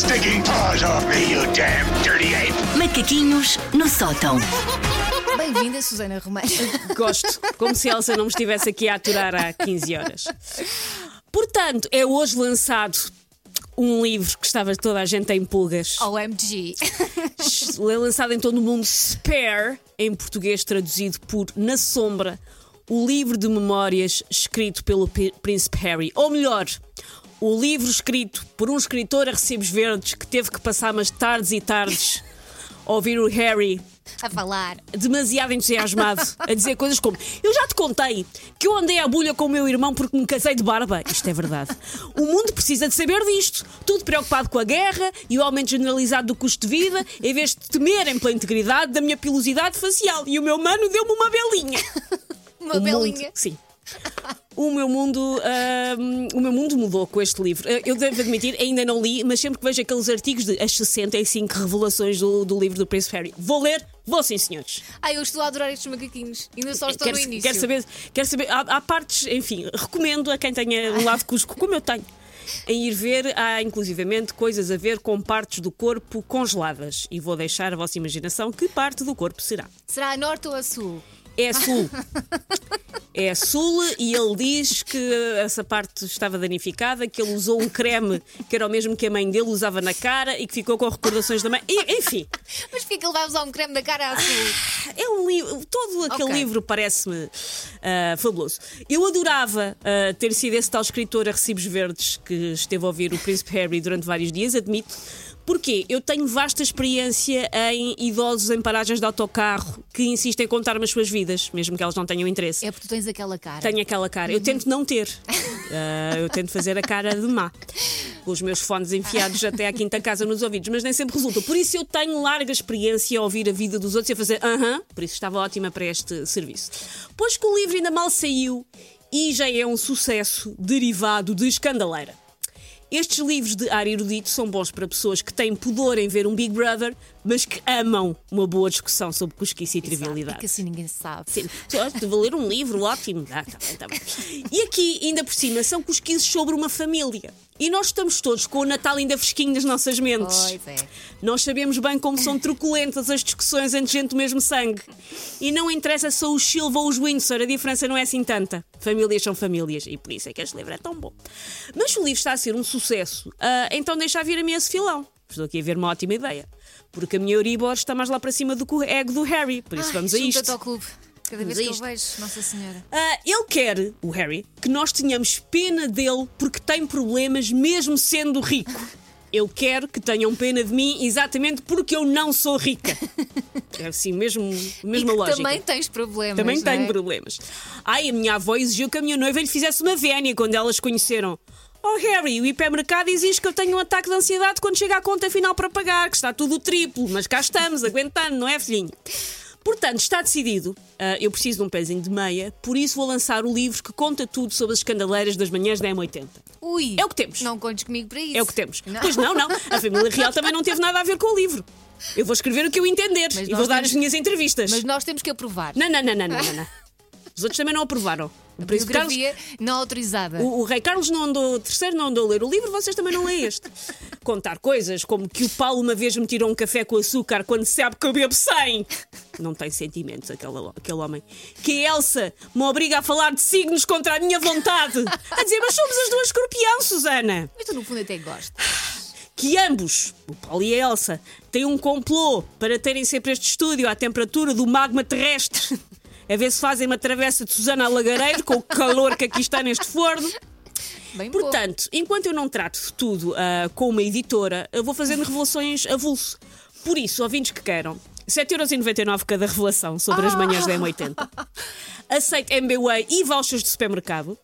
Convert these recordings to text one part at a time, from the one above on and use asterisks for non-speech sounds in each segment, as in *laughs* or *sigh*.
stinking paws off me, you damn dirty ape! Macaquinhos no sótão. Bem-vinda, Susana Romano. *laughs* Gosto, como se Elsa não me estivesse aqui a aturar há 15 horas. Portanto, é hoje lançado um livro que estava toda a gente em pulgas. OMG. É lançado em todo o mundo, Spare, em português traduzido por Na Sombra, o livro de memórias escrito pelo Príncipe Harry. Ou melhor, o livro escrito por um escritor a recibos verdes que teve que passar umas tardes e tardes *laughs* a ouvir o Harry A falar. demasiado entusiasmado a dizer coisas como Eu já te contei que eu andei à bulha com o meu irmão porque me casei de barba. Isto é verdade. O mundo precisa de saber disto. Tudo preocupado com a guerra e o aumento generalizado do custo de vida, em vez de temerem pela integridade da minha pilosidade facial. E o meu mano deu-me uma belinha. *laughs* Uma O mundo- belinha. sim. O meu mundo, ahm, o meu mundo mudou com este livro. Eh, Eu devo admitir, ainda não li, mas sempre que vejo aqueles artigos de as 65 revelações do, do livro do Príncipe Harry, vou ler, vou sim, senhores. Ai, eu estou a adorar estes macaquinhos. Ainda só estou quero, no início. quero saber, quero saber há, há partes, enfim, recomendo a quem tenha um lado cusco, como eu tenho, em ir ver, há inclusivamente coisas a ver com partes do corpo congeladas. E vou deixar a vossa imaginação que parte do corpo será. Será a norte ou a sul? É sul. *laughs* É sul e ele diz que essa parte estava danificada, que ele usou um creme que era o mesmo que a mãe dele usava na cara e que ficou com recordações da mãe. E, enfim, Mas porquê que ele vai usar um creme da cara a sul? é um livro. Todo aquele Ok. livro parece-me ah, fabuloso. Eu adorava ah, ter sido esse tal escritor a recibos verdes que esteve a ouvir o Príncipe Harry durante vários dias, admito. Porque eu tenho vasta experiência em idosos em paragens de autocarro que insistem em contar-me as suas vidas, mesmo que elas não tenham interesse. É porque tu tens aquela cara. Tenho aquela cara. Eu tento não ter. *laughs* Ah, eu tento fazer a cara de má. Com os meus fones enfiados até à quinta casa nos ouvidos, mas nem sempre resulta. Por isso eu tenho larga experiência a ouvir a vida dos outros e a fazer aham, por isso estava ótima para este serviço. Pois que o livro ainda mal saiu e já é um sucesso derivado de escandaleira. Estes livros de ar erudito são bons para pessoas que têm pudor em ver um Big Brother, mas que amam uma boa discussão sobre cosquice e trivialidade. porque assim ninguém sabe. Sim, de ler um livro, ótimo. Ah, tá bem, tá bem. E aqui, ainda por cima, são cosquices sobre uma família. E nós estamos todos com o Natal ainda fresquinho nas nossas mentes. Pois é. Nós sabemos bem como são truculentas as discussões entre gente do mesmo sangue. E não interessa só os Silva ou os Windsor, a diferença não é assim tanta. Famílias são famílias e por isso é que este livro é tão bom. Mas se o livro está a ser um sucesso, ah, então deixa vir a mim esse filão. Estou aqui a ver uma ótima ideia. Porque a minha Euribor está mais lá para cima do que o ego do Harry. Por isso Ai, vamos a isto. ao clube. Cada vez que eu vejo, Nossa Senhora. Ah, ele quer, o Harry, que nós tenhamos pena dele porque tem problemas mesmo sendo rico. Eu quero que tenham pena de mim exatamente porque eu não sou rica. É assim, mesmo, E mesma que lógica. também tens problemas. Também não tenho é? problemas. Ai, a minha avó exigiu que a minha noiva lhe fizesse uma vénia quando elas conheceram. Oh Harry, o hipermercado exige que eu tenha um ataque de ansiedade quando chega à conta final para pagar, que está tudo triplo, mas cá estamos, aguentando, não é, filhinho? Portanto, está decidido. Ah, eu preciso de um pezinho de meia, por isso vou lançar o livro que conta tudo sobre as escandaleiras das manhãs da M80. Ui, É o que temos. Não contes comigo para isso. É o que temos. Não. Pois não, não. A família real também não teve nada a ver com o livro. Eu vou escrever o que eu entender Mas e vou dar temos- as minhas entrevistas. Mas nós temos que aprovar. Não, não, não, não, não, não, não. Os outros também não aprovaram. O Príncipe Carlos, Biografia não autorizada. o, o Rei Carlos não andou, terceiro não andou a ler o livro, vocês também não leem este. *laughs* Contar coisas como que o Paulo uma vez me tirou um café com açúcar quando sabe que eu bebo 100. Não tem sentimentos aquele, aquele homem. Que a Elsa me obriga a falar de signos contra a minha vontade. A dizer, mas somos as duas escorpião, Susana Mas tu no fundo até gosto. que ambos, o Paulo e a Elsa, têm um complô para terem sempre este estúdio à temperatura do magma terrestre. A ver se fazem uma travessa de Susana Lagareiro com o calor que aqui está neste forno. Bem bom. Portanto, enquanto eu não trato de tudo ah, com uma editora, eu vou fazendo revelações avulso. Por isso, ouvintes que queiram, 7,99€ cada revelação sobre as manhãs da M80. *laughs* Aceito MBWay e vouchers de supermercado.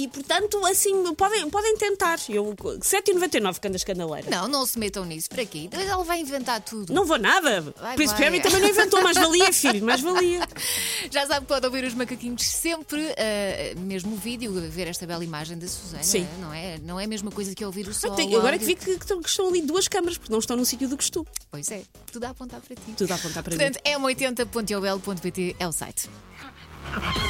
E, portanto, assim, podem, podem tentar. Eu, 7,99€ cada escandaleira. Não, não se metam nisso. Para quê? Depois ela vai inventar tudo. Não vou nada. Vai, Príncipe vai. Harry também não inventou mais valia, filho, mais valia. *laughs* Já sabe que pode ouvir os macaquinhos sempre, ah, mesmo o vídeo, ver esta bela imagem da Susana. Sim. Não é, não é a mesma coisa que ouvir o som. Tem- Agora é que vi que, que estão- que estão ali duas câmaras, porque não estão no sítio do que estou. Pois é, tudo a apontar para ti. Tudo a apontar para mim. Portanto, m80.ol.pt é o site. *laughs*